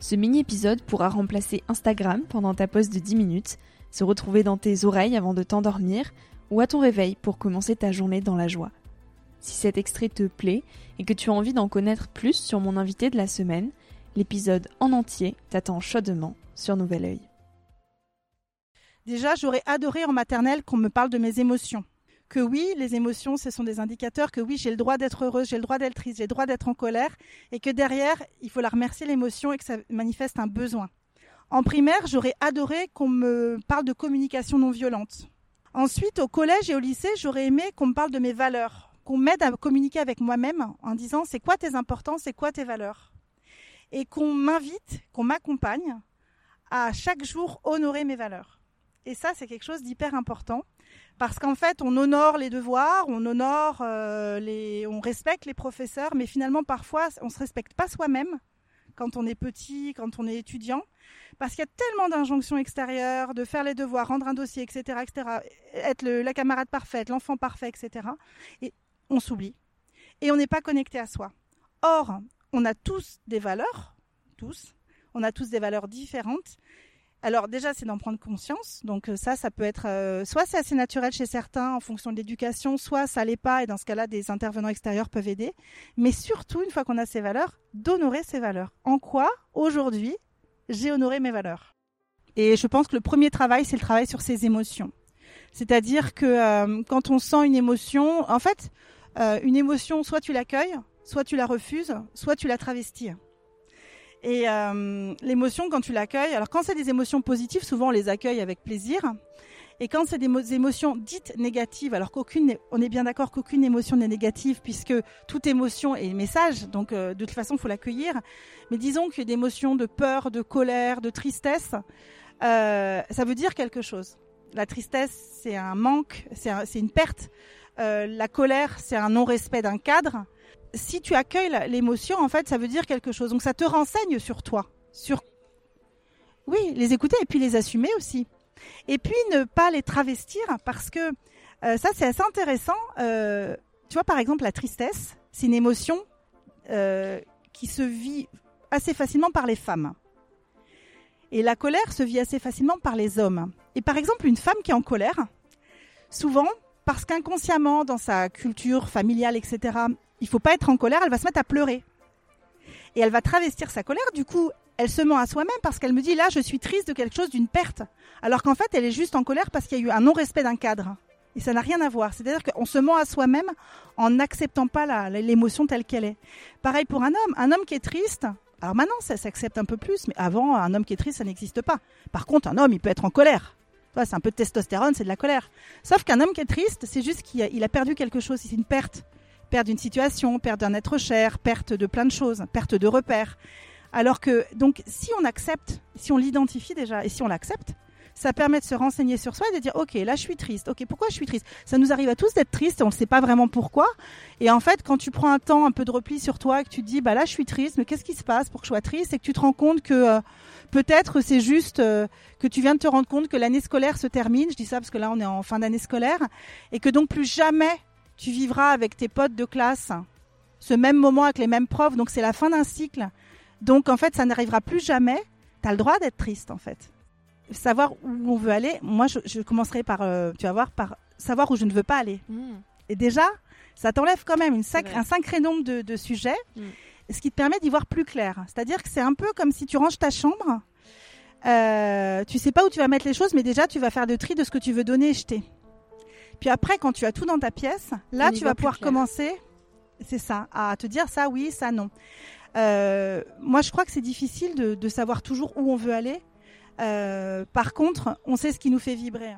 Ce mini-épisode pourra remplacer Instagram pendant ta pause de 10 minutes, se retrouver dans tes oreilles avant de t'endormir ou à ton réveil pour commencer ta journée dans la joie. Si cet extrait te plaît et que tu as envie d'en connaître plus sur mon invité de la semaine, l'épisode en entier t'attend chaudement sur Nouvel Oeil. Déjà, j'aurais adoré en maternelle qu'on me parle de mes émotions que oui, les émotions, ce sont des indicateurs, que oui, j'ai le droit d'être heureuse, j'ai le droit d'être triste, j'ai le droit d'être en colère, et que derrière, il faut la remercier l'émotion et que ça manifeste un besoin. En primaire, j'aurais adoré qu'on me parle de communication non violente. Ensuite, au collège et au lycée, j'aurais aimé qu'on me parle de mes valeurs, qu'on m'aide à communiquer avec moi-même en disant c'est quoi tes importances, c'est quoi tes valeurs? Et qu'on m'invite, qu'on m'accompagne à chaque jour honorer mes valeurs. Et ça, c'est quelque chose d'hyper important parce qu'en fait, on honore les devoirs, on honore euh, on respecte les professeurs, mais finalement, parfois, on se respecte pas soi-même quand on est petit, quand on est étudiant, parce qu'il y a tellement d'injonctions extérieures, de faire les devoirs, rendre un dossier, etc., etc., être la camarade parfaite, l'enfant parfait, etc. Et on s'oublie. Et on n'est pas connecté à soi. Or, on a tous des valeurs, tous, on a tous des valeurs différentes, alors déjà, c'est d'en prendre conscience. Donc euh, ça, ça peut être euh, soit c'est assez naturel chez certains en fonction de l'éducation, soit ça l'est pas et dans ce cas-là, des intervenants extérieurs peuvent aider. Mais surtout, une fois qu'on a ces valeurs, d'honorer ces valeurs. En quoi aujourd'hui j'ai honoré mes valeurs? Et je pense que le premier travail, c'est le travail sur ses émotions. C'est-à-dire que euh, quand on sent une émotion, en fait, une émotion, soit tu l'accueilles, soit tu la refuses, soit tu la travestis. Et euh, l'émotion, quand tu l'accueilles, alors quand c'est des émotions positives, souvent on les accueille avec plaisir. Et quand c'est des émotions dites négatives, alors qu'aucune, on est bien d'accord qu'aucune émotion n'est négative puisque toute émotion est message, donc euh, de toute façon il faut l'accueillir. Mais disons que des émotions de peur, de colère, de tristesse, euh, ça veut dire quelque chose. La tristesse, c'est un manque, c'est une perte. la colère, c'est un non-respect d'un cadre si tu accueilles l'émotion, en fait, ça veut dire quelque chose. Donc ça te renseigne sur toi, sur oui, les écouter et puis les assumer aussi. Et puis ne pas les travestir parce que euh, ça c'est assez intéressant. Euh, tu vois par exemple la tristesse, c'est une émotion euh, qui se vit assez facilement par les femmes. Et la colère se vit assez facilement par les hommes. Et par exemple une femme qui est en colère, souvent parce qu'inconsciemment dans sa culture familiale, etc., il faut pas être en colère, elle va se mettre à pleurer. Et elle va travestir sa colère, du coup, elle se ment à soi-même parce qu'elle me dit là, je suis triste de quelque chose, d'une perte. Alors qu'en fait, elle est juste en colère parce qu'il y a eu un non-respect d'un cadre. Et ça n'a rien à voir. C'est-à-dire qu'on se ment à soi-même en n'acceptant pas l'émotion telle qu'elle est. Pareil pour un homme. Un homme qui est triste, alors maintenant, ça s'accepte un peu plus, mais avant, un homme qui est triste, ça n'existe pas. Par contre, un homme, il peut être en colère. C'est un peu de testostérone, c'est de la colère. Sauf qu'un homme qui est triste, c'est juste qu'il a, a, perdu quelque chose, c'est une perte perte d'une situation, perte d'un être cher, perte de plein de choses, perte de repères. Alors que, donc, si on accepte, si on l'identifie déjà et si on l'accepte, ça permet de se renseigner sur soi et de dire ok là je suis triste. Ok pourquoi je suis triste? Ça nous arrive à tous d'être triste on ne sait pas vraiment pourquoi. Et en fait quand tu prends un temps un peu de repli sur toi et que tu te dis bah là je suis triste mais qu'est-ce qui se passe pour que je sois triste? Et que tu te rends compte que euh, peut-être c'est juste euh, que tu viens de te rendre compte que l'année scolaire se termine. Je dis ça parce que là on est en fin d'année scolaire. Et que donc plus jamais tu vivras avec tes potes de classe ce même moment avec les mêmes profs, donc c'est la fin d'un cycle. Donc en fait, ça n'arrivera plus jamais. Tu as le droit d'être triste en fait. Savoir où on veut aller, moi je, commencerai par, euh, tu vas voir, par savoir où je ne veux pas aller. Hmm. Et déjà, ça t'enlève quand même une un sacré nombre de, sujets, hmm. ce qui te permet d'y voir plus clair. C'est-à-dire que c'est un peu comme si tu ranges ta chambre, euh, tu sais pas où tu vas mettre les choses, mais déjà tu vas faire de tri de ce que tu veux donner et jeter. Puis après, quand tu as tout dans ta pièce, là tu vas pouvoir commencer c'est ça, à te dire ça oui, ça non. Euh, moi, je crois que c'est difficile de, savoir toujours où on veut aller. Euh, par contre, on sait ce qui nous fait vibrer.